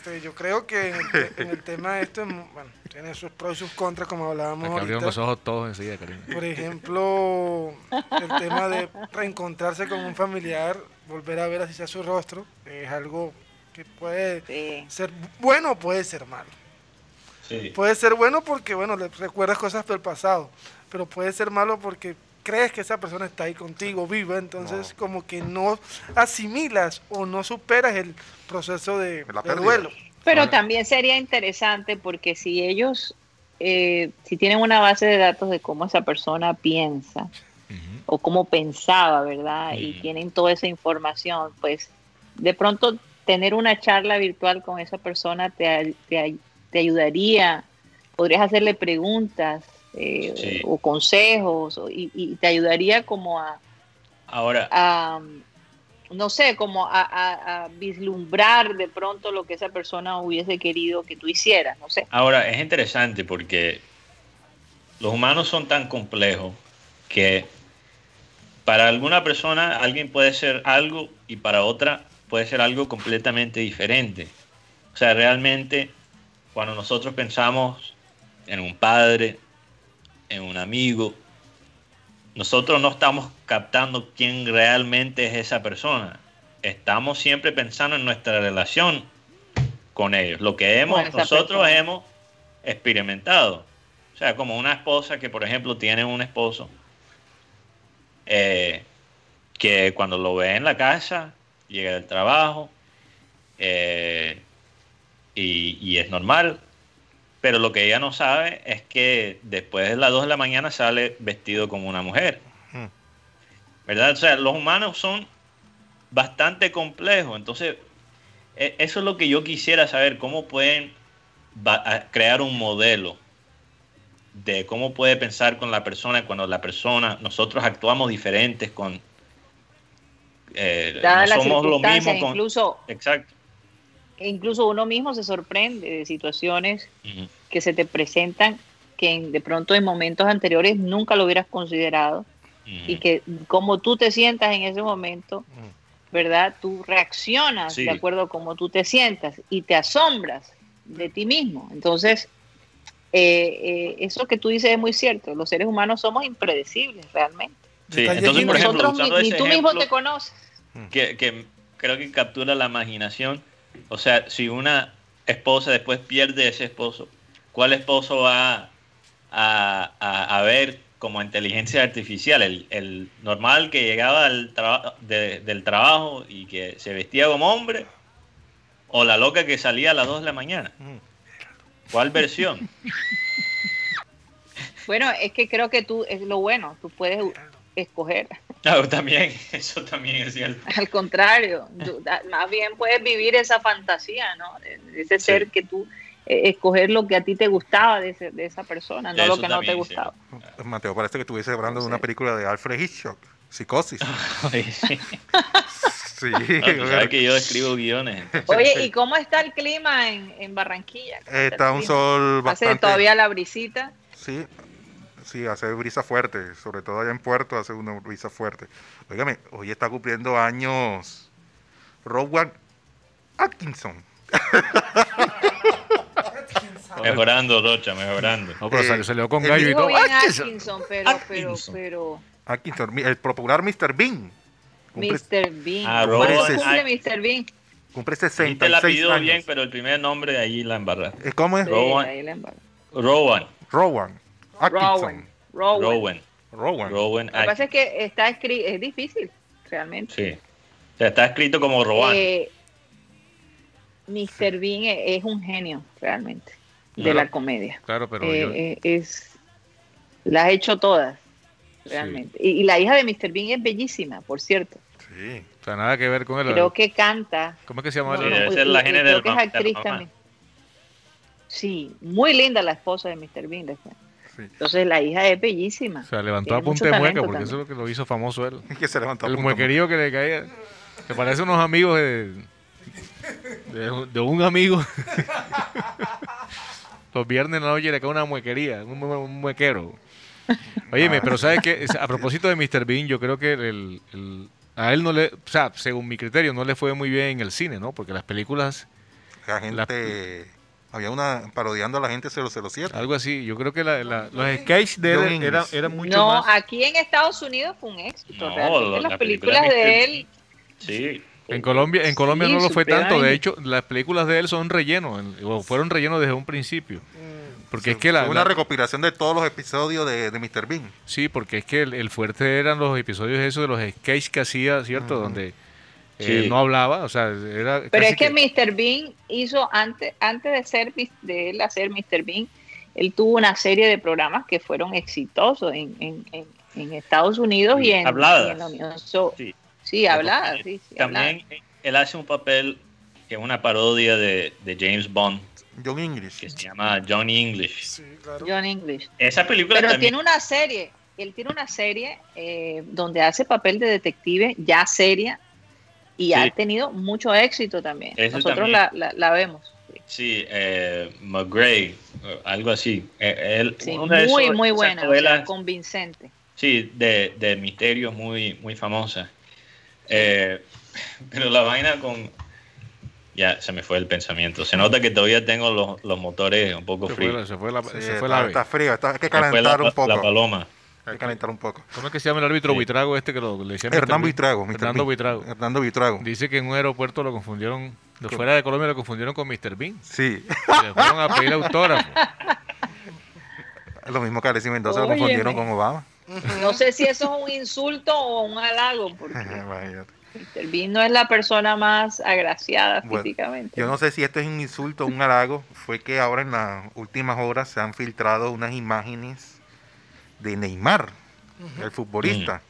Este, yo creo que en el, te- en el tema de esto, bueno, tiene sus pros y sus contras, como hablábamos abrieron ahorita. los ojos todos enseguida, cariño. Por ejemplo, el tema de reencontrarse con un familiar, volver a ver así sea su rostro, es algo que puede Sí. ser bueno o puede ser malo. Sí. Puede ser bueno porque, bueno, le recuerdas cosas del pasado, pero puede ser malo porque crees que esa persona está ahí contigo, viva, entonces como que no asimilas o no superas el proceso de, La de duelo. Pero también sería interesante porque si ellos, eh, si tienen una base de datos de cómo esa persona piensa o cómo pensaba, ¿verdad? Y tienen toda esa información, pues de pronto tener una charla virtual con esa persona te, te ayudaría, podrías hacerle preguntas eh, Sí. o consejos o- y, y te ayudaría como a, Ahora, a, no sé, como a, a- a vislumbrar de pronto lo que esa persona hubiese querido que tú hicieras, no sé. Ahora, es interesante porque los humanos son tan complejos que para alguna persona alguien puede ser algo y para otra puede ser algo completamente diferente. O sea, realmente cuando nosotros pensamos en un padre, en un amigo, nosotros no estamos captando quién realmente es esa persona. Estamos siempre pensando en nuestra relación con ellos, lo que hemos, nosotros persona. hemos experimentado. O sea, como una esposa que, por ejemplo, tiene un esposo eh, que cuando lo ve en la casa, llega del trabajo eh, y, y es normal, pero lo que ella no sabe es que después de las 2 de la mañana sale vestido como una mujer. Mm. ¿Verdad? O sea, los humanos son bastante complejos. Entonces, e- eso es lo que yo quisiera saber, cómo pueden crear un modelo de cómo puede pensar con la persona cuando la persona, nosotros actuamos diferentes con... eh, no somos lo mismo con... incluso, Exacto. Incluso uno mismo se sorprende de situaciones que se te presentan que en- de pronto en momentos anteriores nunca lo hubieras considerado y que como tú te sientas en ese momento, ¿verdad? Tú reaccionas Sí. de acuerdo a cómo tú te sientas y te asombras de ti mismo. Entonces, eh, eh, eso que tú dices es muy cierto. Los seres humanos somos impredecibles realmente. Sí, entonces, por ejemplo, Nosotros ni, tú mismo te conoces. que, que creo que captura la imaginación. O sea, si una esposa después pierde ese esposo, ¿cuál esposo va a, a- a ver como inteligencia artificial? El, el normal que llegaba al traba- de- del trabajo y que se vestía como hombre, o la loca que salía a las 2 de la mañana. ¿Cuál versión? Bueno, es que creo que tú, es lo bueno, tú puedes escoger. Ah, también, eso también es cierto. Al contrario, tú- más bien puedes vivir esa fantasía, ¿no? De, ese Sí. ser que tú, eh, escoger lo que a ti te gustaba de, ese- de esa persona, no Eso lo que no te también, sí. gustaba. Mateo, parece que estuviese hablando de una película de Alfred Hitchcock, Psicosis. Ay, sí. Sí, Ah, tú sabes que yo escribo guiones. Oye, ¿y cómo está el clima en, en Barranquilla? ¿Cómo está el un clima? sol Hace bastante... todavía la brisita. Sí, sí, hace brisa fuerte, sobre todo allá en Puerto hace una brisa fuerte. Óigame, hoy está cumpliendo años Rowan Atkinson. Mejorando, Rocha, mejorando. No, pero Eh, salió, salió con gallo y todo. ¡Atkinson! Atkinson, pero, pero, Atkinson. pero, Atkinson, mi- el popular Mr. Bean. Cumple, Mr. Bean. Ah, ¿Cuándo Rowan cumple Atkinson. Mr. Bean? cumple Ahí te 66 la pidió años. bien, pero el primer nombre de ahí la embarraste. Eh, ¿Cómo es? Sí, Rowan. ahí la embarré. Rowan. Rowan Atkinson. Rowan. Rowan. Rowan. Rowan. Rowan. Lo que pasa es que está escrito, es difícil, realmente. Sí. O sea, está escrito como Rowan. Eh, Mr. Bean e- es un genio, realmente, de Claro. la comedia. Claro, pero Eh, yo- eh, es, las ha hecho todas, realmente. Y, y la hija de Mr. Bean es bellísima, por cierto. Sí. o sea, nada que ver con él. Creo que canta. ¿Cómo es que se llama? No, el- debe ser la del creo que es actriz también. Sí, muy linda la esposa de Mr. Bean después. Sí. Entonces la hija es bellísima. O sea, levantó a punta de mueca porque eso es lo que lo hizo famoso él. Que se levantó a El muequerío que le caía. Que parece unos amigos de. De, un- de un amigo. Los viernes en la noche le cae una muequería, un, mue- un muequero. Óyeme, pero ¿sabes qué? A propósito de Mr. Bean, yo creo que el- el- a él no le. O sea, según mi criterio, no le fue muy bien en el cine, ¿no? Porque las películas la gente... Había una parodiando a la gente 007. Algo así. Yo creo que la- la- los sketches de él eran, mucho no, más... aquí en Estados Unidos fue un éxito. No, realmente lo- las la películas película de él. Sí. En Colombia, en Colombia Sí, no lo fue tanto. De hecho, las películas de él son relleno, o fueron relleno desde un principio. Mm, Porque es Fue que la, una la- recopilación de todos los episodios de, de Mr. Bean. sí, porque es que el, el fuerte eran los episodios esos de los sketches que hacía, cierto, Ujú. donde eh, no hablaba, o sea, era. Pero es que, Mr. Bean hizo antes, antes de ser de él hacer Mr. Bean, él tuvo una serie de programas que fueron exitosos en, en, en, en Estados Unidos y en, Habladas. y en la Unión So- Sí. Sí, habladas, sí, sí, También él hace un papel que es una parodia de, de James Bond John English. que se llama Johnny English. Sí, claro. John English. Esa película Pero también tiene una serie, él tiene una serie eh, donde hace papel de detective ya seria y Sí. ha tenido mucho éxito también. Nosotros también. la, la, la vemos. sí. Eh, McGray, algo así. Eh, él- Sí, una de muy, esos- muy buena, o sea, novelas, convincente. sí, de, de misterios muy, muy famosas. Eh, pero la vaina con... Ya, se me fue el pensamiento. Se nota que todavía tengo los, los motores un poco se fue, la- fríos. se fue la, Sí, se fue está, la frío, está- hay que la, calentar un la poco. paloma. Hay que calentar un poco. ¿Cómo es que se llama el árbitro Sí. Buitrago este que lo le decía Mr. Hernán Bean? Buitrago. Hernando. Buitrago. Hernando Buitrago. Dice que en un aeropuerto lo confundieron, de fuera de Colombia lo confundieron con Mr. Bean. Sí, Y le fueron a pedir autógrafo. lo mismo que Alexis Mendoza lo confundieron con Obama. No sé si eso es un insulto o un halago, porque Imagínate. Mr. Bean no es la persona más agraciada Bueno, físicamente. Yo no sé si esto es un insulto o un halago. Fue que ahora en las últimas horas se han filtrado unas imágenes de Neymar, el futbolista,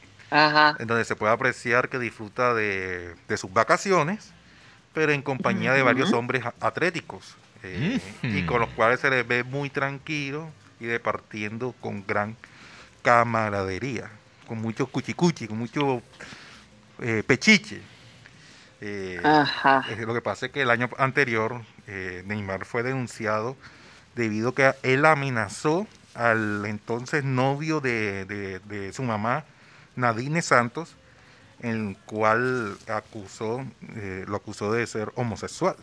en donde se puede apreciar que disfruta de, de sus vacaciones, pero en compañía de varios hombres atléticos, eh, y con los cuales se les ve muy tranquilo y departiendo con gran camaradería, con mucho cuchicuchi, con mucho eh, pechiche. Eh, Ajá. eh, Lo que pasa es que el año anterior eh, Neymar fue denunciado debido a que él amenazó al entonces novio de, de- de su mamá, Nadine Santos, en el cual acusó, eh, lo acusó de ser homosexual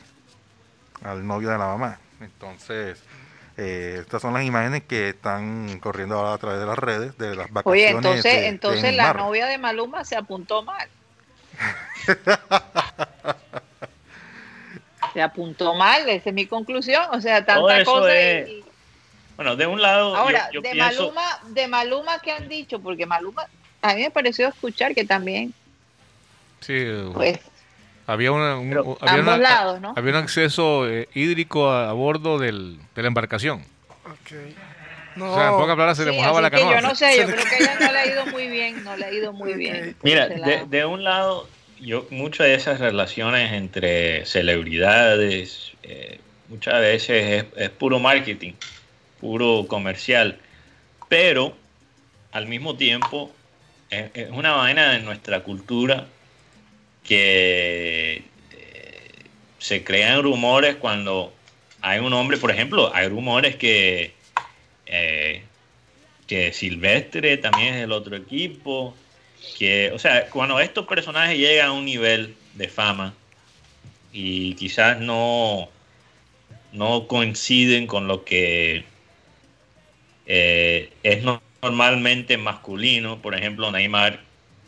al novio de la mamá. Entonces, eh, estas son las imágenes que están corriendo ahora a través de las redes de las vacaciones. Oye, entonces, de- de entonces la novia de Maluma se apuntó mal. se apuntó mal, esa es mi conclusión. O sea, tanta cosa. es- y- Bueno, de un lado, yo- Ahora, yo, de pienso... Maluma, de Maluma, ¿qué han dicho? Porque Maluma, a mí me pareció escuchar que también, Sí, pues, había, una, un, había, una- lados, ¿no? había un acceso eh, hídrico a, a bordo del, de la embarcación. Ok. No, O sea, en pocas palabras se le Sí, mojaba así la canoa. yo no sé, yo le creo que ella no le ha ido muy bien, no le ha ido muy bien. Mira, de, de un lado, yo muchas de esas relaciones entre celebridades, eh, muchas veces es, es puro marketing, puro comercial, pero al mismo tiempo es, una vaina de nuestra cultura que eh, se crean rumores cuando hay un hombre, por ejemplo, hay rumores que eh, que Silvestre también es del otro equipo, que, o sea, cuando estos personajes llegan a un nivel de fama y quizás no, no coinciden con lo que eh, es no- normalmente masculino, por ejemplo, Neymar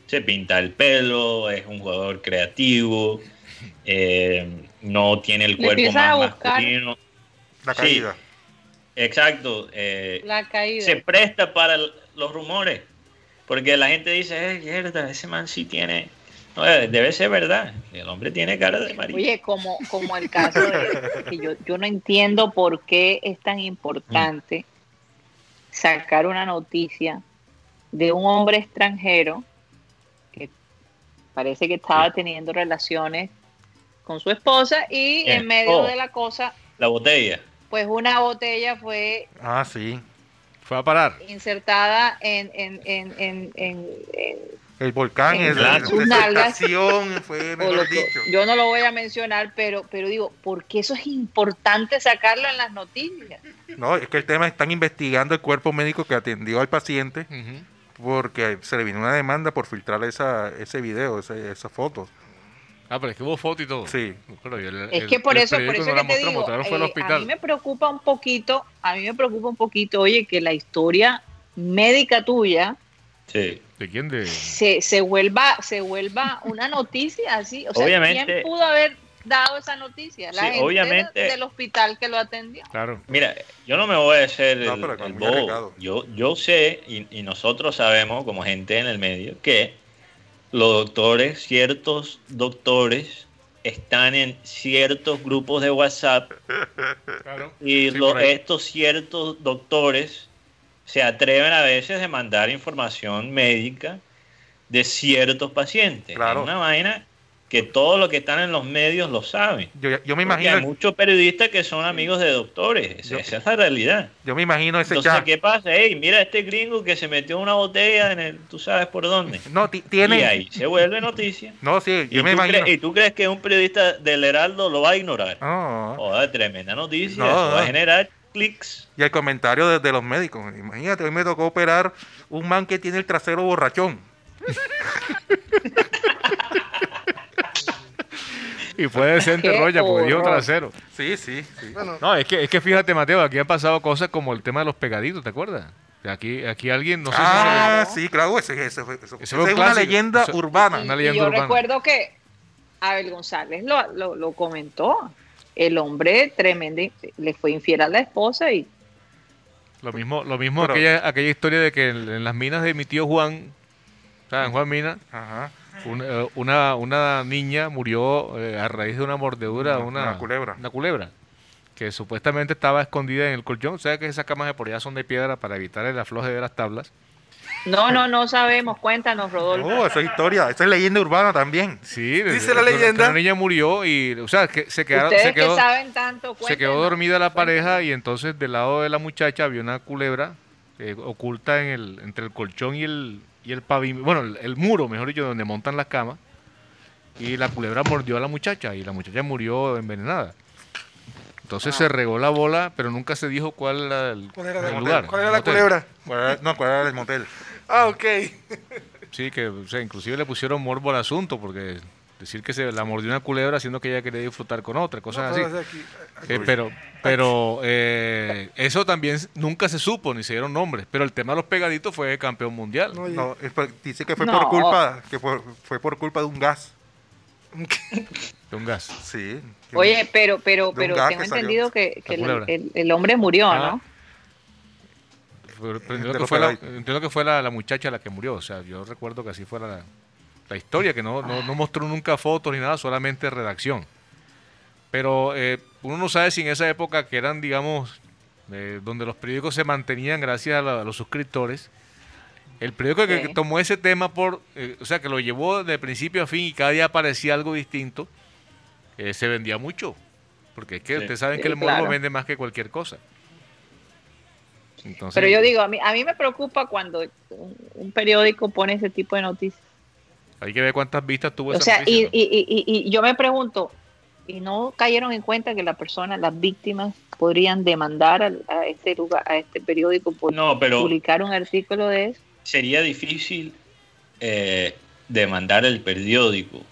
se pinta el pelo, es un jugador creativo, eh, no tiene el cuerpo más masculino. La Sí. caída. Exacto. eh, La caída. se presta para el- los rumores. Porque la gente dice, eh, mierda, ese man sí tiene. No, eh, debe ser verdad. El hombre tiene cara de marido. Oye, como, como el caso de que yo, yo no entiendo por qué es tan importante sacar una noticia de un hombre extranjero que parece que estaba teniendo relaciones con su esposa y Bien. en medio Oh. de la cosa, La botella. pues una botella fue Ah, sí. Fue a parar. insertada en, en, en, en, en- en- El volcán, En es sus nalgas. fue, mejor dicho. yo no lo voy a mencionar, pero, pero digo, ¿por qué eso es importante sacarlo en las noticias? No, es que el tema están investigando el cuerpo médico que atendió al paciente porque se le vino una demanda por filtrar esa, ese video, ese- esas fotos. Ah, pero es que hubo foto y todo. Sí. Pero el- Es que por el eso, por periódico eso no que la te mostró, digo, mostraron fue al eh, a mí me preocupa un poquito, a mí me preocupa un poquito, oye, que la historia médica tuya Sí. ¿De quién? De... se, se vuelva se vuelva una noticia así. O sea, Obviamente- ¿quién pudo haber dado esa noticia? La Sí, gente obviamente- del hospital que lo atendió. Claro. Mira, yo no me voy a hacer No, el, bobo. Yo, yo sé y, y nosotros sabemos como gente en el medio que los doctores, ciertos doctores, están en ciertos grupos de WhatsApp Claro. y Sí, lo- por ahí. estos ciertos doctores se atreven a veces a mandar información médica de ciertos pacientes. Claro. Es una vaina que todos los que están en los medios lo saben. Yo, yo me Porque imagino, hay muchos periodistas que son amigos de doctores. Esa, Yo- esa es la realidad. yo me imagino ese Entonces, chat. ¿qué pasa? Hey, mira este gringo que se metió una botella en el, tú sabes por dónde. No, ti- Y tiene. ahí se vuelve noticia. No, sí, ¿Y yo me imagino. ¿Y tú crees que un periodista del Heraldo lo va a ignorar? No, Joder, tremenda noticia. No, Eso va a generar clics. Y el comentario de, de los médicos. Imagínate, hoy me tocó operar un man que tiene el trasero borrachón. Y fue decente Roya porque dio horror. trasero. Sí, sí, sí. Bueno, No, es que, es que fíjate, Mateo, aquí han pasado cosas como el tema de los pegaditos, ¿te acuerdas? Aquí, aquí alguien, no sé ah, Claro. sí, claro, ese, ese Ese esa fue un es una leyenda urbana. Una Y leyenda yo urbana. recuerdo que Abel González lo, lo, lo comentó. El hombre tremendo, le fue infiel a la esposa y lo mismo, lo mismo Pero- aquella, aquella historia de que en, en las minas de mi tío Juan, ¿saben? Juan Mina, Ajá. eh, una, una niña murió eh, a raíz de una mordedura, Una- una, una culebra. Una culebra, que supuestamente estaba escondida en el colchón. ¿Sabes que esas camas de por allá son de piedra para evitar el afloje de las tablas? No, no, no sabemos. Cuéntanos, Rodolfo. Oh, esa es historia, esa es leyenda urbana también. Sí, Dice la leyenda. Una niña murió y, o sea, que se, quedaron, Ustedes se quedó, que saben tanto, se quedó dormida la pareja y entonces del lado de la muchacha había una culebra eh, oculta en el, entre el colchón y el, y el pavimento, bueno, el, el muro, mejor dicho, donde montan las camas. Y la culebra mordió a la muchacha y la muchacha murió envenenada. Entonces se regó la bola, pero nunca se dijo cuál era el, ¿cuál era, el la, lugar. ¿cuál era el la hotel. culebra? ¿Cuál era- No, ¿cuál era el motel? Ah, ok. Sí, que o sea, inclusive le pusieron morbo al asunto, porque decir que se la mordió una culebra haciendo que ella quería disfrutar con otra, cosas No, así. aquí- aquí- Eh, pero pero eh, eso también nunca se supo, ni se dieron nombres. Pero el tema de los pegaditos fue campeón mundial. no, dice que fue No. por culpa, que fue, fue por culpa de un gas. De un gas. Sí. Oye, pero, pero, pero tengo que entendido que, que La el, culebra. el- el hombre murió, Ah. ¿no? Entiendo que fue, la, pegaditos. entiendo que fue la, la muchacha la que murió. O sea, yo recuerdo que así fuera la, la historia, que no, no, no mostró nunca fotos ni nada, solamente redacción. Pero eh, uno no sabe si en esa época que eran, digamos, eh, donde los periódicos se mantenían gracias a, la- a los suscriptores, el periódico que tomó ese tema por, eh, o sea, que lo llevó de principio a fin y cada día aparecía algo distinto, eh, se vendía mucho. Porque es que Sí. ustedes saben Sí, que el morbo claro. vende más que cualquier cosa. Entonces, Pero yo digo, a mí, a mí me preocupa cuando un, un periódico pone ese tipo de noticias. Hay que ver cuántas vistas tuvo O esa sea, y, y, y, y- y yo me pregunto, ¿y no cayeron en cuenta que la persona, las víctimas, podrían demandar a, este lugar, a este periódico por No, pero publicar un artículo de eso? sería difícil eh, demandar el periódico.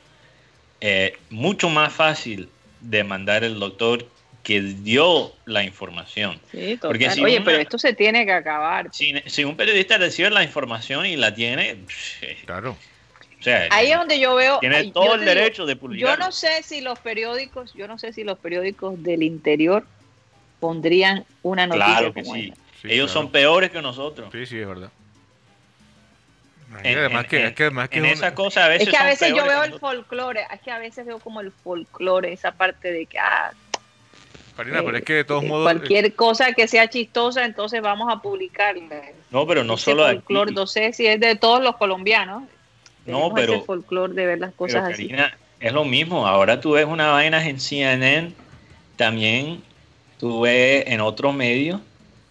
Eh, mucho más fácil demandar el doctor que dio la información. Sí, total. Porque si Oye, una- pero esto se tiene que acabar. Si, si un periodista recibe la información y la tiene, Claro. o sea, Ahí es donde yo veo. tiene yo todo el digo, derecho de Yo publicar. no sé si los periódicos, yo no sé si los periódicos del interior pondrían una noticia Claro que como sí. esa. Sí, Ellos claro. son peores que nosotros. Sí, sí, es verdad. Y además que- es que además que en es esa cosa a veces Es que a veces yo veo el folclore, es que a veces veo como el folclore, esa parte de que ah, Karina, pero eh, es que de todos eh, modos. cualquier cosa que sea chistosa, entonces vamos a publicarla. No, pero no Ese solo aquí. folclore, no sé si es de todos los colombianos. Tenemos pero- ese folclore de ver las Pero, cosas así. Karina, es lo mismo. Ahora tú ves una vaina en CNN, también tú ves en otros medios,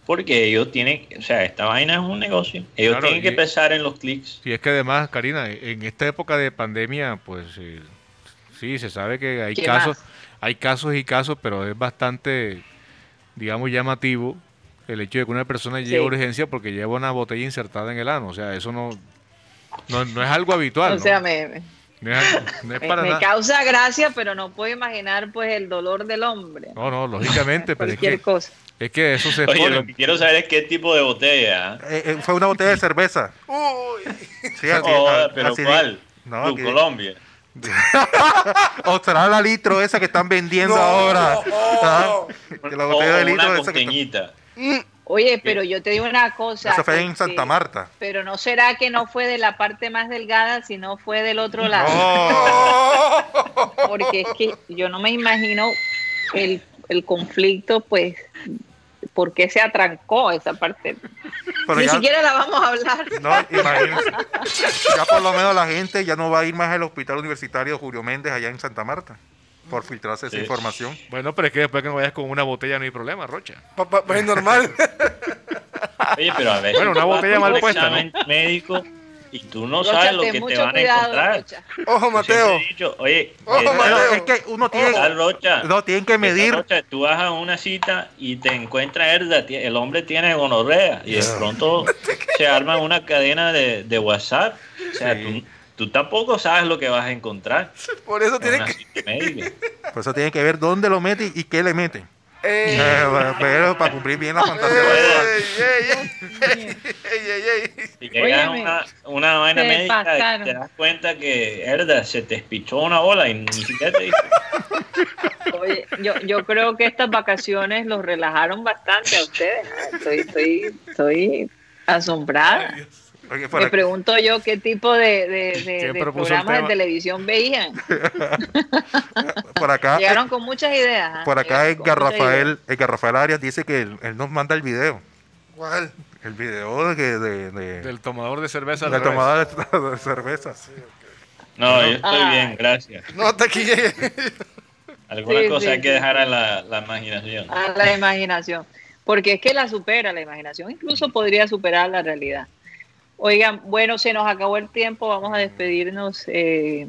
porque ellos tienen, o sea, esta vaina es un negocio. Ellos Claro, tienen que y- pensar en los clics. Sí, es que además, Karina, en esta época de pandemia, pues eh, sí, se sabe que hay ¿Qué casos, más? Hay casos y casos, pero es bastante, digamos, llamativo el hecho de que una persona llegue a urgencia porque lleva una botella insertada en el ano. O sea, eso no, no, no es algo habitual. o ¿no? sea, me, me- No es, no es Me, para me nada. causa gracia, pero no puedo imaginar pues el dolor del hombre. No, no, lógicamente, pero es Cualquier que, cosa. es que eso se Oye, lo que quiero saber es qué tipo de botella. ¿eh? Eh, eh, fue una botella de cerveza. Uy, Sí, aquí- Oh, a- pero así- ¿cuál? No, Colombia. O será la litro esa que están vendiendo No. ahora. Ah, que la botella de litro que está- costeñita. Oye, pero yo te digo una cosa. Eso fue en este, Santa Marta. Pero no será que no fue de la parte más delgada, sino fue del otro lado. Porque es que yo no me imagino el, el conflicto, pues, por qué se atrancó esa parte. pero Ni ya, siquiera la vamos a hablar. no, imagínense. Ya por lo menos la gente ya no va a ir más al hospital universitario Julio Méndez allá en Santa Marta por filtrarse esa información. Bueno, pero es que después que no vayas con una botella no hay problema, Rocha. pa- pa- pa- es normal. Oye, pero a veces Bueno, una botella mal puesta, médico y tú no Rocha, sabes lo que te van a encontrar. Rocha. Ojo, Mateo. dicho, oye, Ojo, esta- Mateo. Es que uno tiene, Rocha, no, tienen que medir. Rocha, tú vas a una cita y te encuentras herda, el hombre tiene gonorrea y de pronto se arma una cadena de, de WhatsApp. O sea, Sí. tú, tú tampoco sabes lo que vas a encontrar Por eso en tienes que. médica. Por eso tienen que ver dónde lo mete y qué le mete. Ey, Eh, para- pero para cumplir bien la fantasía. ey, ey, ey, ey, ey, ey. Si llegas a Óyeme, una, una vaina médica pasaron. y te das cuenta que herda se te espichó una bola y ni siquiera te dice. Oye, yo, yo creo que estas vacaciones los relajaron bastante a ustedes. Estoy, estoy, estoy asombrada. Me pregunto yo qué tipo de, de- de- ¿Quién de propuso el programas de televisión veían. por acá, Llegaron con muchas ideas. ¿ah? por acá Edgar. Rafael, Edgar Rafael Arias dice que él, él nos manda el video. ¿Cuál? El video de, que- de, de, Del tomador de cerveza. al de revés. tomada de, de cerveza. No, yo estoy Ay. bien, gracias. No, hasta aquí llegué. Alguna Sí, cosa sí, hay que sí, dejar a la, la imaginación. A la imaginación. Porque es que la supera la imaginación, incluso podría superar la realidad. Oigan, bueno, se nos acabó el tiempo, vamos a despedirnos. eh,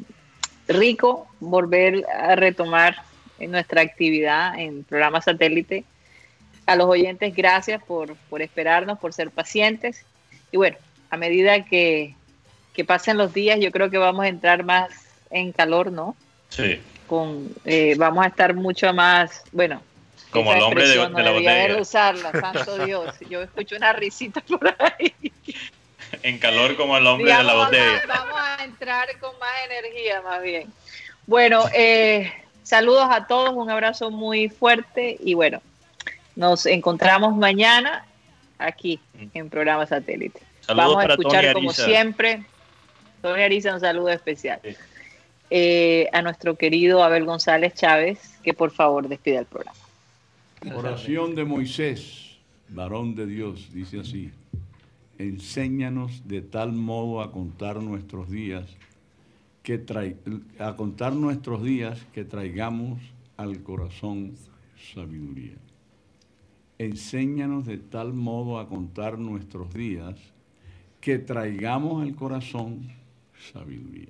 rico volver a retomar nuestra actividad en programa satélite. A los oyentes, gracias por, por esperarnos, por ser pacientes. Y bueno, a medida que, que pasen los días, yo creo que vamos a entrar más en calor, ¿no? Sí. Con, eh, vamos a estar mucho más, bueno, Como el hombre de, de la no debía botella. usarla, santo Dios. Yo escucho una risita por ahí. En calor como el hombre de la vamos, botella. a, vamos a entrar con más energía, más bien. Bueno, eh, saludos a todos, un abrazo muy fuerte y bueno, nos encontramos mañana aquí en programa satélite. Saludos vamos a para escuchar Tony como siempre. Tony Ariza, un saludo especial. Sí. Eh, a nuestro querido Abel González Chávez, que por favor despida el programa. Oración de Moisés, varón de Dios, dice así, enséñanos de tal modo a contar nuestros días, que a contar nuestros días que traigamos al corazón sabiduría. Enséñanos de tal modo a contar nuestros días, que traigamos al corazón sabiduría.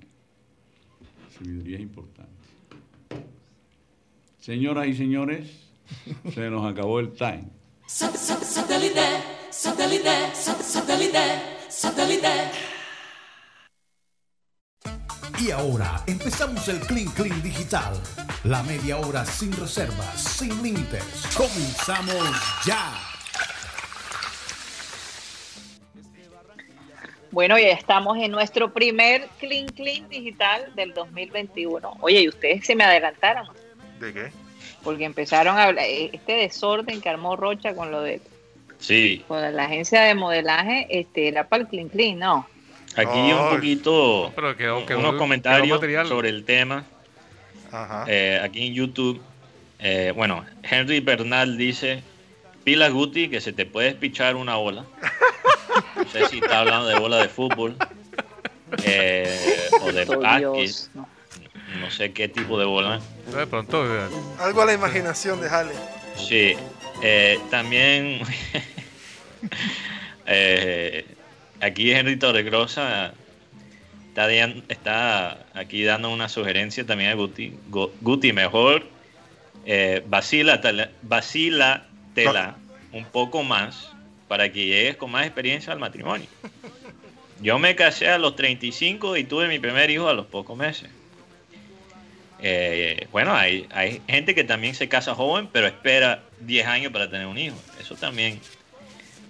Sabiduría es importante. Señoras y señores, se nos acabó el time. Sat- sat- Satellite, satellite, sat- satellite, satellite. Y ahora empezamos el Clean Clean Digital. La media hora sin reservas, sin límites. Comenzamos ya. Bueno, ya estamos en nuestro primer Clean Clean Digital del 2021. Oye, y ustedes se me adelantaron, ¿De qué? porque empezaron a hablar, eh, este desorden que armó Rocha con lo de Sí, con la agencia de modelaje, este, era para el Clean Clean, no. aquí un poquito, Pero quedó- quedó- unos comentarios sobre el tema. Ajá. Eh, aquí en YouTube, eh, bueno, Henry Bernal dice, pila Guti, que se te puede espichar una bola. No sé si está hablando de bola de fútbol eh, o de Oh, básquet, no. no sé qué tipo de bola. De pronto, Algo a la imaginación, déjale. Sí, eh, también eh, aquí Henry Torregrosa está, está aquí dando una sugerencia también a Guti. Gu- Guti, mejor eh, vacílatela, vacílatela un poco más para que llegues con más experiencia al matrimonio. yo me casé a los 35 y tuve mi primer hijo a los pocos meses. Eh, bueno, hay, hay gente que también se casa joven, pero espera 10 años para tener un hijo. Eso también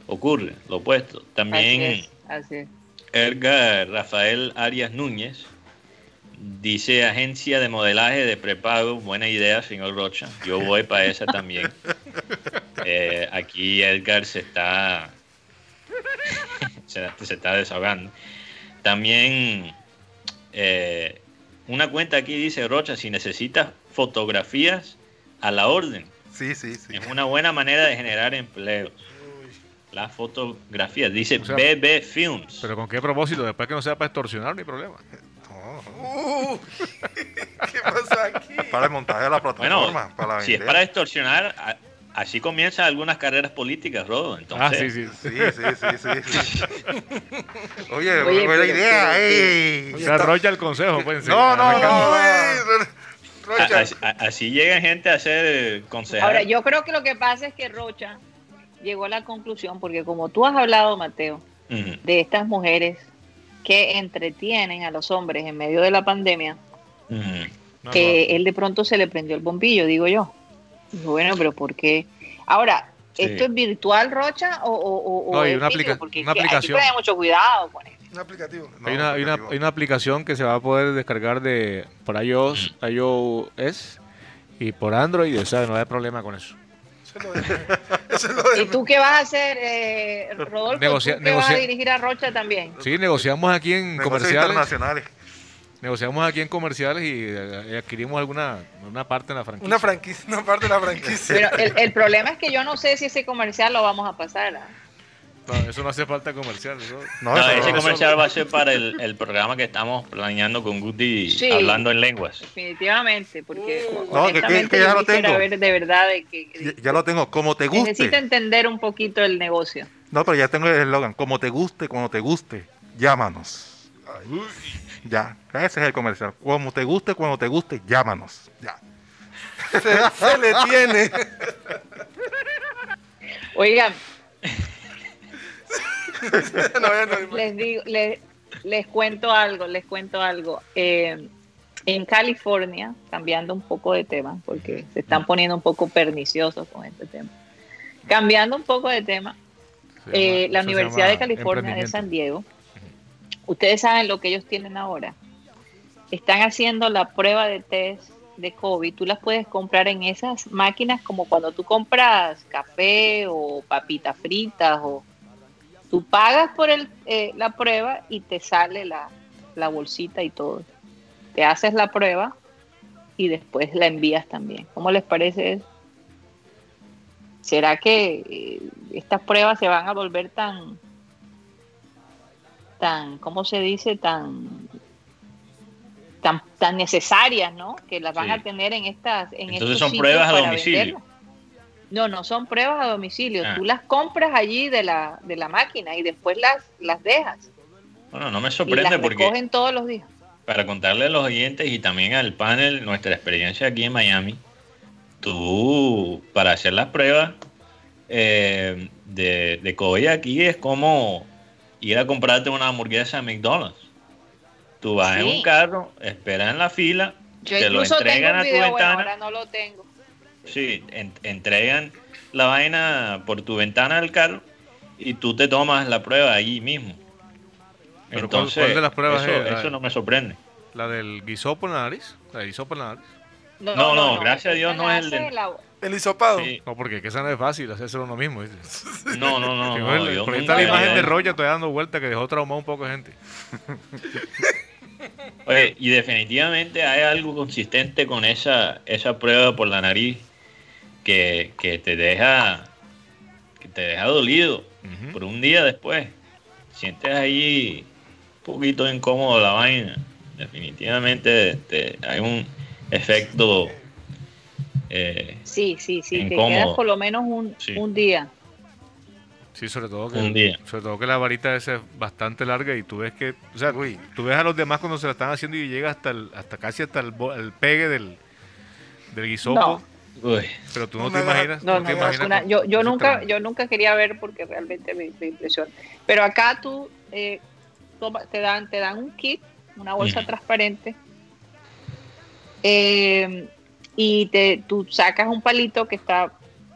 ocurre, lo opuesto. También Así es, así es. Edgar Rafael Arias Núñez dice agencia de modelaje de prepago, buena idea, señor Rocha. Yo voy para esa también. Eh, aquí Edgar se está se, se está desahogando. También eh, una cuenta aquí dice Rocha, si necesitas fotografías a la orden, Sí, sí, sí. es una buena manera de generar empleos. Las fotografías, dice O sea, BB Films. Pero con qué propósito, después que no sea para extorsionar, no hay problema. No, Uh, ¿Qué pasa aquí? para el montaje de la Bueno, plataforma. para la si es para extorsionar, así comienzan algunas carreras políticas, Rodo. Ah, sí, Entonces, sí. Sí, sí, sí, sí. sí. Oye, Oye, buena pero- idea. pero- ey. O sea, Rocha el consejo, pues. No, no, encanta. no. Rocha, así, a- así llega gente a ser concejal. Ahora, yo creo que lo que pasa es que Rocha llegó a la conclusión, porque como tú has hablado, Mateo, de estas mujeres que entretienen a los hombres en medio de la pandemia. No, que él de pronto se le prendió el bombillo, digo yo. Bueno, pero ¿por qué? Ahora, Sí. ¿esto es virtual, Rocha? ¿O, o, o- No, hay una aplica- Porque una hay que tener mucho cuidado con eso. Un aplicativo. No, Hay una, hay, una, aplicativo. hay una aplicación que se va a poder descargar de por iOS, iOS y por Android, o sea, no hay problema con eso. De- de- ¿Y tú qué vas a hacer, eh, Rodolfo? Negocia- ¿Tú qué vas a dirigir a Rocha también? Sí, negociamos aquí en Negocios comerciales, internacionales. negociamos aquí en comerciales y eh, adquirimos alguna una parte en la franquicia. Una franquicia, una parte de la franquicia. Pero el, el problema es que yo no sé si ese comercial lo vamos a pasar. ¿ah? No, eso no hace falta comercial. No, ese no. comercial va a ser para el, el programa que estamos planeando con Guti Sí. hablando en lenguas. Definitivamente, porque Uh. No, que- que- honestamente que ya lo tengo. ver de verdad de que, Ya, ya lo tengo. Como te guste. entender un poquito el negocio. No, pero ya tengo el eslogan. Como te guste, cuando te guste, llámanos. Ya, ese es el comercial. Como te guste, cuando te guste, llámanos. Ya. Se, se le tiene. Oigan, No, ya no, les digo, les, les cuento algo, les cuento algo. Eh, en California, cambiando un poco de tema, porque se están poniendo un poco perniciosos con este tema. Cambiando un poco de tema, eh, llama- la Universidad de California de. San Diego, ustedes saben lo que ellos tienen ahora. Están haciendo la prueba de test de COVID. Tú las puedes comprar en esas máquinas como cuando tú compras café o papitas fritas o tú pagas por el, eh, la prueba y te sale la, la bolsita y todo. Te haces la prueba y después la envías también. ¿Cómo les parece eso? ¿Será que eh, estas pruebas se van a volver tan, tan, ¿cómo se dice? Tan, tan, tan necesarias, ¿no? Que las van Sí. a tener en estas, en Entonces estos son pruebas a domicilio. venderlas. No, no son pruebas a domicilio. Ah. Tú las compras allí de la, de la máquina y después las, las dejas. Bueno, no me Y sorprende las porque recogen todos los días. para contarle a los oyentes y también al panel nuestra experiencia aquí en Miami, tú para hacer las pruebas eh, de, de COVID aquí es como ir a comprarte una hamburguesa a McDonald's. Tú vas en un carro, esperas en la fila, Yo te lo tengo entregan a tu video, bueno, ventana. ahora no lo tengo. Sí, en- entregan la vaina por tu ventana del carro y tú te tomas la prueba allí mismo. Pero ¿cuál- Entonces, cuál de las pruebas eso, es? eso no me sorprende. La del guisopo en la nariz. La del guisopo en la nariz. No, no, gracias a Dios no es el la- El hisopado. Sí. No, porque que esa no es fácil, hacerlo uno mismo. ¿viste? No, no, no. No, yo por está la imagen de. Roya todavía dando vuelta que dejó traumado un poco de gente. Oye, y definitivamente hay algo consistente con esa, esa prueba por la nariz que, que te deja que te deja dolido por un día después. Sientes ahí un poquito incómodo la vaina. Definitivamente te- hay un efecto eh, Sí, sí, sí, que Incómodo. quedas por lo menos un, Sí. un día. Sí, sobre todo que Un día. sobre todo que la varita esa es bastante larga y tú ves que, o sea, Uy. tú ves a los demás cuando se la están haciendo y llega hasta el, hasta casi hasta el, bo- el pegue del, del guisopo, uy, pero tú no te imaginas, No, no no, te no, es imaginas una- con- yo, yo nunca, yo nunca quería ver porque realmente me, me impresiona. Pero acá tú, eh, toma- te dan, te dan un kit, una bolsa transparente, eh, y te, tú sacas un palito que está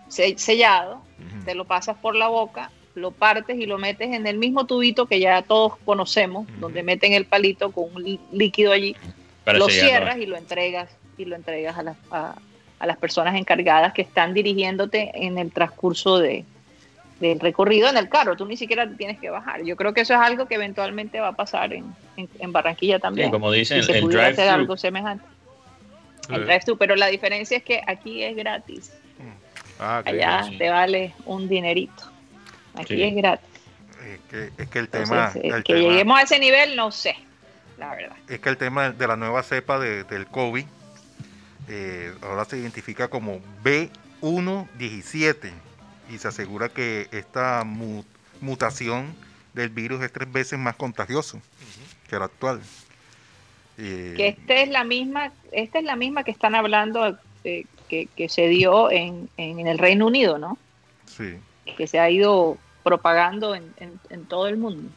se- sellado, te lo pasas por la boca, lo partes y lo metes en el mismo tubito que ya todos conocemos, donde meten el palito con un lí- líquido allí, Para lo sellarlo. cierras y lo entregas y lo entregas a las, a, a las personas encargadas que están dirigiéndote en el transcurso de, del recorrido en el carro. Tú ni siquiera te tienes que bajar. Yo creo que eso es algo que eventualmente va a pasar en, en- en Barranquilla también. Sí, como dicen, si se el pudiera hacer algo semejante. El Eh, drive-thru, pero la diferencia es que aquí es gratis. ah, Allá te vale un dinerito. Aquí Sí. es gratis. Es que, es que el tema, Entonces, el que tema- lleguemos a ese nivel, no sé, la verdad. es que el tema de la nueva cepa de- del COVID eh, ahora se identifica como B117 y se asegura que esta mu- mutación del virus es tres veces más contagioso que el actual. Eh, que esta es la misma, esta es la misma que están hablando eh, que, que se dio en, en el Reino Unido, ¿no? sí. Que se ha ido propagando en, en- en todo el mundo.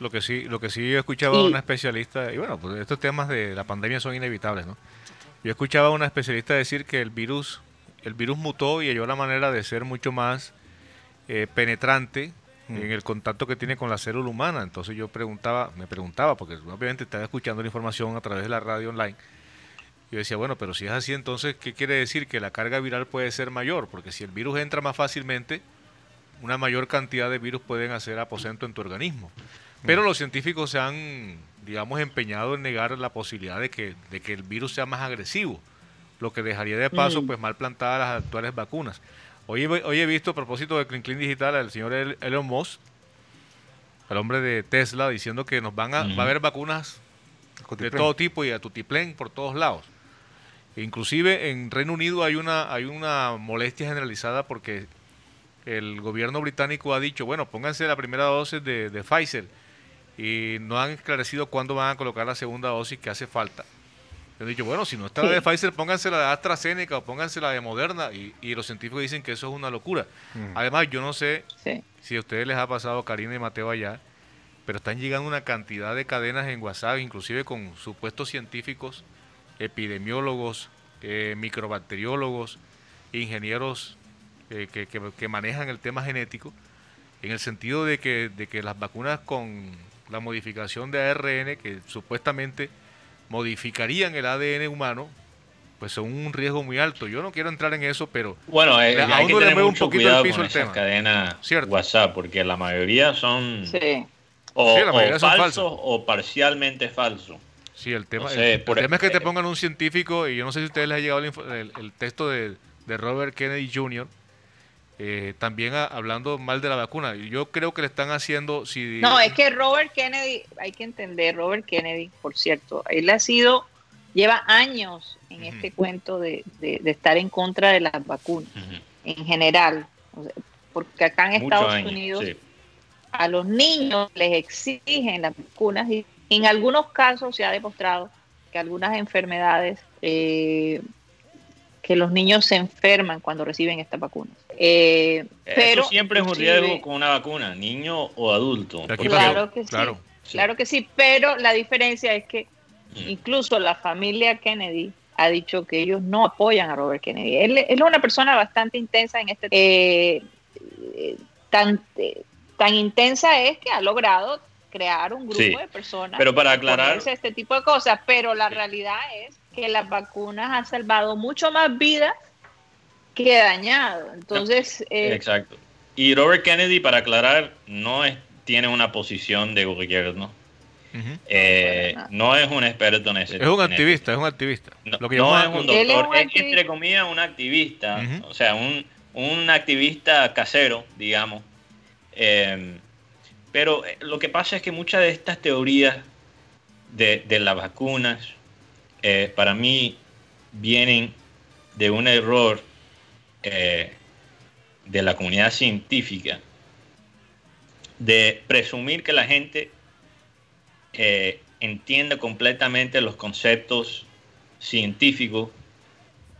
Lo que sí, lo que sí yo escuchaba a Y- una especialista, y bueno, pues estos temas de la pandemia son inevitables, ¿no? Yo escuchaba a una especialista decir que el virus, el virus mutó y halló la manera de ser mucho más eh, penetrante Mm. en el contacto que tiene con la célula humana. Entonces yo preguntaba, me preguntaba, porque obviamente estaba escuchando la información a través de la radio online. Yo decía, bueno, pero si es así, entonces, ¿qué quiere decir? Que la carga viral puede ser mayor, porque si el virus entra más fácilmente, una mayor cantidad de virus pueden hacer aposento en tu organismo. Pero los científicos se han, digamos, empeñado en negar la posibilidad de que, de que el virus sea más agresivo, lo que dejaría de paso Mm. pues mal plantadas las actuales vacunas. Hoy, he- hoy he visto a propósito de Clean Digital al señor El- Elon Musk, al hombre de Tesla, diciendo que nos van a, va a haber vacunas de todo tipo y a tutiplén por todos lados. E inclusive en Reino Unido hay una, hay una molestia generalizada porque el gobierno británico ha dicho, bueno, pónganse la primera dosis de, de Pfizer y no han esclarecido cuándo van a colocar la segunda dosis que hace falta. Han dicho, bueno, si no está la de Sí. Pfizer, pónganse la de AstraZeneca o pónganse la de Moderna y, y los científicos dicen que eso es una locura. Mm. Además, yo no sé Sí. si a ustedes les ha pasado, Karina y Mateo allá, pero están llegando una cantidad de cadenas en WhatsApp, inclusive con supuestos científicos, epidemiólogos, eh, microbacteriólogos, ingenieros eh, que, que- que manejan el tema genético, en el sentido de que, de que las vacunas con la modificación de ARN, que supuestamente modificarían el ADN humano, pues son un riesgo muy alto. Yo no quiero entrar en eso, pero Bueno, eh, A hay que uno le tener mueve un mucho poquito el cuidado piso con el tema. cadenas Cierto. WhatsApp, porque la mayoría son Sí. o, Sí, la mayoría o son falsos o parcialmente falsos. Sí, el tema, No sé, el, por- el tema es que te eh, pongan un científico, y yo no sé si a ustedes les ha llegado el, info- el- el texto de, de Robert Kennedy Jr., eh, también a- hablando mal de la vacuna. Y Yo creo que le están haciendo... Si, No, es que Robert Kennedy, hay que entender, Robert Kennedy, por cierto, él ha sido, lleva años en este cuento de, de- de estar en contra de las vacunas, en general. O sea, porque acá en Muchos Estados años, Unidos sí. a los niños les exigen las vacunas y en algunos casos se ha demostrado que algunas enfermedades, eh, que los niños se enferman cuando reciben estas vacunas. Eh, pero Eso siempre es un riesgo con una vacuna, niño o adulto. Claro que sí. claro. Sí. Claro que sí, pero la diferencia es que Mm. incluso la familia Kennedy ha dicho que ellos no apoyan a Robert Kennedy. Él, él es una persona bastante intensa en este eh, eh, tan, eh, tan intensa es que ha logrado crear un grupo Sí, de personas pero para aclarar- este tipo de cosas, pero la Sí. realidad es que las vacunas han salvado mucho más vidas que dañado. Entonces, eh, Exacto. Y Robert Kennedy, para aclarar, no es, tiene una posición de gobierno. Eh, no es un experto en ese Es un activista, es un activista. No, Lo que no llamamos- es un doctor, un es, activista. entre comillas un activista, o sea, un, un activista casero, digamos. Eh, pero eh, lo que pasa es que muchas de estas teorías de, de las vacunas, eh, para mí, vienen de un error eh, de la comunidad científica de presumir que la gente eh, entiende completamente los conceptos científicos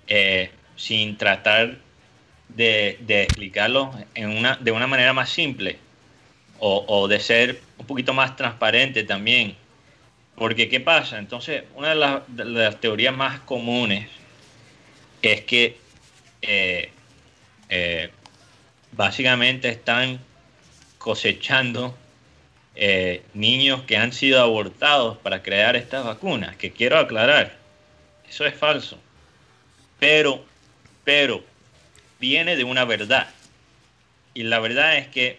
eh, sin tratar de, explicarlos en una, de una manera más simple. o, de ser un poquito más transparente también. Porque, ¿qué pasa? Entonces, una de las, de las teorías más comunes es que eh, eh, básicamente están cosechando eh, niños que han sido abortados para crear estas vacunas, que quiero aclarar, eso es falso. Pero, pero, viene de una verdad. Y la verdad es que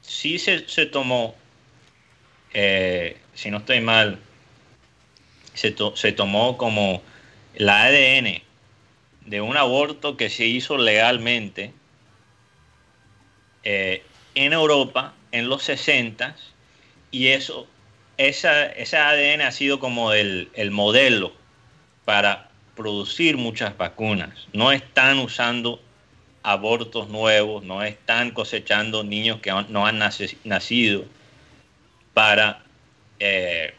sí se, se tomó, eh, si no estoy mal, se, to- se tomó como la ADN de un aborto que se hizo legalmente eh, en Europa en los 60 y eso, esa, ADN ha sido como el, el modelo para producir muchas vacunas. No están usando abortos nuevos, no están cosechando niños que no han nacido para, eh,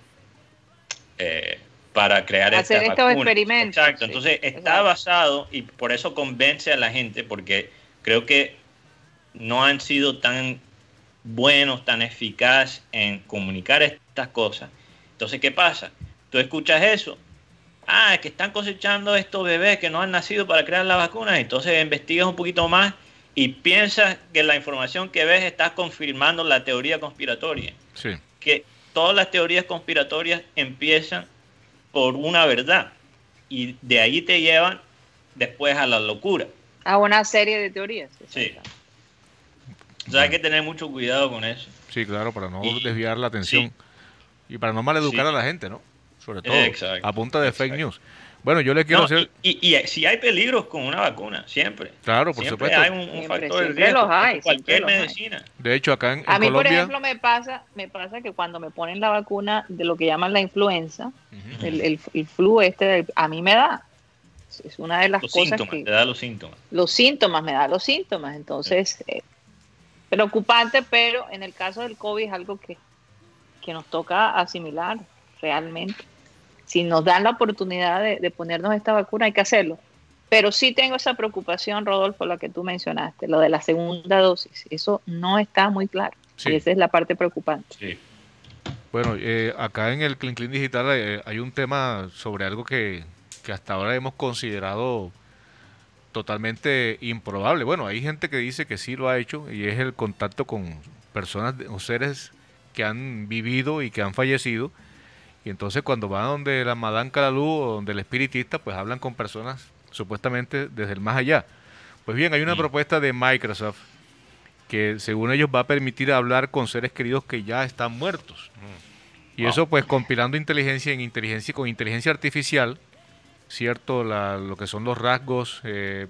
eh, para crear Hacer estas estos vacunas. experimentos, Exacto, sí, entonces está exacto. basado y por eso convence a la gente porque creo que no han sido tan buenos, tan eficaz en comunicar estas cosas. Entonces, ¿qué pasa? Tú escuchas eso. Ah, es que están cosechando estos bebés que no han nacido para crear la vacuna. Entonces investigas un poquito más y piensas que la información que ves está confirmando la teoría conspiratoria. Sí. Que todas las teorías conspiratorias empiezan por una verdad y de ahí te llevan después a la locura. A una serie de teorías. Sí. O sea, hay que tener mucho cuidado con eso. Sí, claro, para no Y- desviar la atención y para no maleducar Sí. a la gente, ¿no? Sobre todo Exacto, a punta de fake news. Bueno, yo le quiero No, hacer, y, y, y si hay peligros con una vacuna, siempre. claro, por siempre supuesto. hay un, un Siempre, factor de riesgo. los hay, como Cualquier hay. medicina. De hecho, acá en, en A mí, por ejemplo, me pasa, me pasa que cuando me ponen la vacuna de lo que llaman la influenza, el, el, el flu este, a mí me da. Es- Es una de las Los cosas síntomas, que te da los síntomas. los síntomas, me da los síntomas. Entonces, eh, preocupante, pero en el caso del COVID es algo que, que nos toca asimilar realmente. Si nos dan la oportunidad de, de ponernos esta vacuna, hay que hacerlo. Pero sí tengo esa preocupación, Rodolfo, la que tú mencionaste, lo de la segunda dosis. Eso no está muy claro. Sí. Y esa es la parte preocupante. Sí. Bueno, eh, acá en el Clean Clean Digital eh, hay un tema sobre algo que, que hasta ahora hemos considerado totalmente improbable. Bueno, hay gente que dice que sí lo ha hecho y es el contacto con personas o seres que han vivido y que han fallecido. Y entonces cuando van donde la Madame Calalú o donde el espiritista, pues hablan con personas supuestamente desde el más allá. Pues bien, hay una Mm. propuesta de Microsoft que según ellos va a permitir hablar con seres queridos que ya están muertos. Y Wow. eso pues compilando inteligencia en inteligencia con inteligencia artificial, cierto, La- lo que son los rasgos, eh,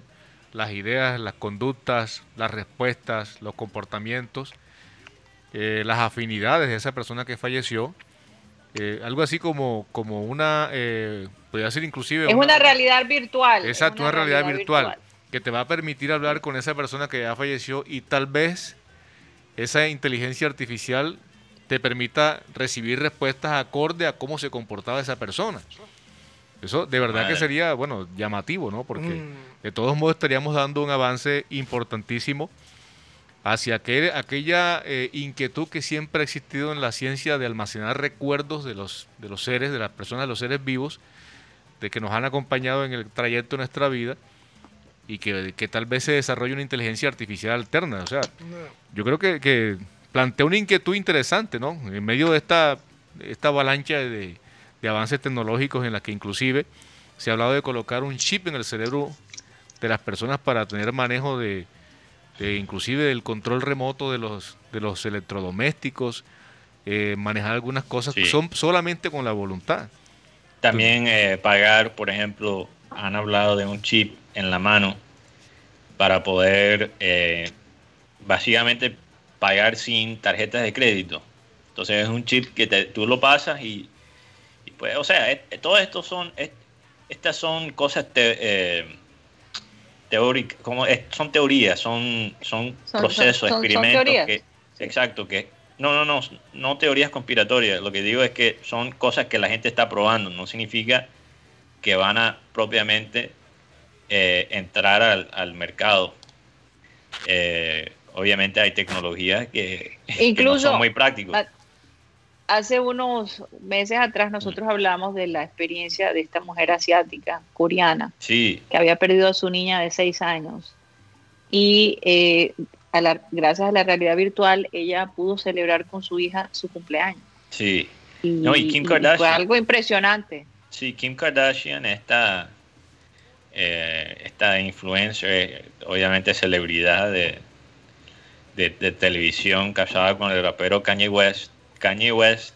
las ideas, las conductas, las respuestas, los comportamientos, eh, las afinidades de esa persona que falleció, eh, algo así como como una, eh, podría ser inclusive Es una realidad virtual. es Exacto, una, realidad, virtual, que te va a permitir hablar con esa persona que ya falleció y tal vez esa inteligencia artificial te permita recibir respuestas acorde a cómo se comportaba esa persona. Eso de verdad que sería, bueno, llamativo, ¿no? Porque Mm. de todos modos estaríamos dando un avance importantísimo hacia aquel- aquella eh, inquietud que siempre ha existido en la ciencia de almacenar recuerdos de los, de los seres, de las personas, de los seres vivos, de que nos han acompañado en el trayecto de nuestra vida y que, que tal vez se desarrolle una inteligencia artificial alterna. O sea, No. yo creo que, que plantea una inquietud interesante, ¿no? En medio de esta, esta avalancha de, de avances tecnológicos en la que inclusive se ha hablado de colocar un chip en el cerebro de las personas para tener manejo de, de inclusive del control remoto de los, de los electrodomésticos, eh, manejar algunas cosas Sí. son solamente con la voluntad. También eh, pagar, por ejemplo, han hablado de un chip en la mano para poder eh, básicamente pagar sin tarjetas de crédito. Entonces es un chip que te- tú lo pasas y, y pues, o sea, es- todo esto son, es- estas son cosas te- eh, teóricas, como es- son teorías, son, son Son- procesos, son- experimentos exacto, que no, no, no, no teorías conspiratorias. Lo que digo es que son cosas que la gente está probando. No significa que van a propiamente eh, entrar al, al mercado. Eh, obviamente hay tecnologías que, que no son muy prácticos. Hace unos meses atrás nosotros hablamos de la experiencia de esta mujer asiática, coreana, Sí, que había perdido a su niña de seis años. Y eh, a la- gracias a la realidad virtual, ella pudo celebrar con su hija su cumpleaños. sí. Y, No, y Kim y fue Kardashian. algo impresionante. Sí, Kim Kardashian, esta, eh, esta influencer, eh, obviamente celebridad de, de, de televisión, casada con el rapero Kanye West. Kanye West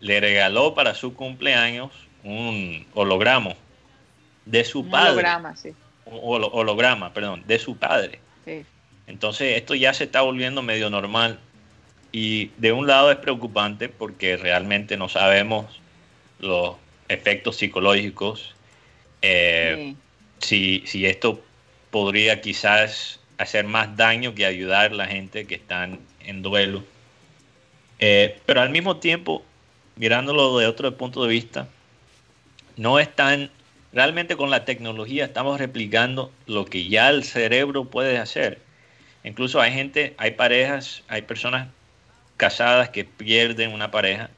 le regaló para su cumpleaños un holograma de su Un padre. holograma, sí. Holograma, perdón, de su padre. sí. Entonces esto ya se está volviendo medio normal y de un lado es preocupante porque realmente no sabemos los efectos psicológicos, eh, sí. si, si esto podría quizás hacer más daño que ayudar a la gente que están en duelo. Eh, pero al mismo tiempo, mirándolo de otro punto de vista, no es tan, realmente con la tecnología estamos replicando lo que ya el cerebro puede hacer. Incluso hay gente, hay parejas, hay personas casadas que pierden una pareja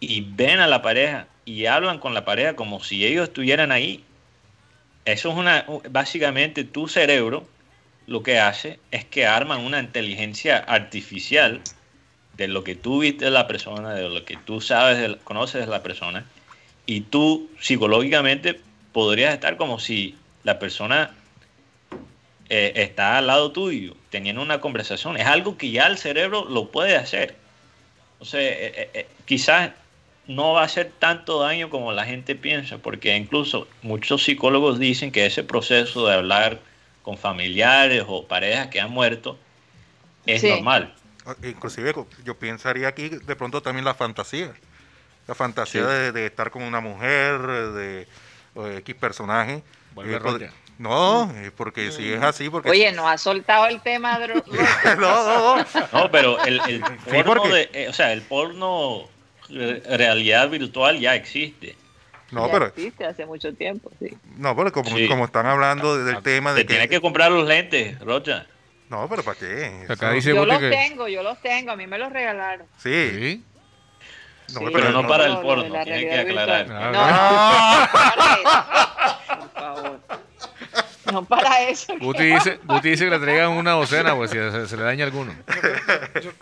y ven a la pareja y hablan con la pareja como si ellos estuvieran ahí. Eso es una, básicamente tu cerebro lo que hace es que arman una inteligencia artificial de lo que tú viste de la persona, de lo que tú sabes, de la- conoces de la persona, y tú psicológicamente podrías estar como si la persona eh, está al lado tuyo, teniendo una conversación. Es algo que ya el cerebro lo puede hacer. O sea, eh, eh, eh, quizás no va a hacer tanto daño como la gente piensa, porque incluso muchos psicólogos dicen que ese proceso de hablar con familiares o parejas que han muerto es Sí. normal. Ah, Inclusive yo pensaría aquí de pronto también la fantasía. La fantasía Sí. de, de estar con una mujer, de, de X personaje. Vuelve Eh, no, eh, porque si es así, porque... Oye, no ha soltado el tema de... no, no, no. No, pero el, el porno, porque- de- eh, o sea, el porno realidad virtual ya existe. No, Ya pero, existe hace mucho tiempo, sí. no, pero como, Sí. como están hablando de- del Ah, tema Te de tienes que comprar los lentes, Rocha. No, pero ¿para qué? Acá dice Yo los que... tengo, yo los tengo, a mí me los regalaron. Sí. Sí. No, Sí, pero no para el porno, la tiene que aclarar. virtual. No, no, no para eso, por favor. No para eso. Guti dice, Guti dice que le traigan una docena, pues si se, se le daña alguno. Yo,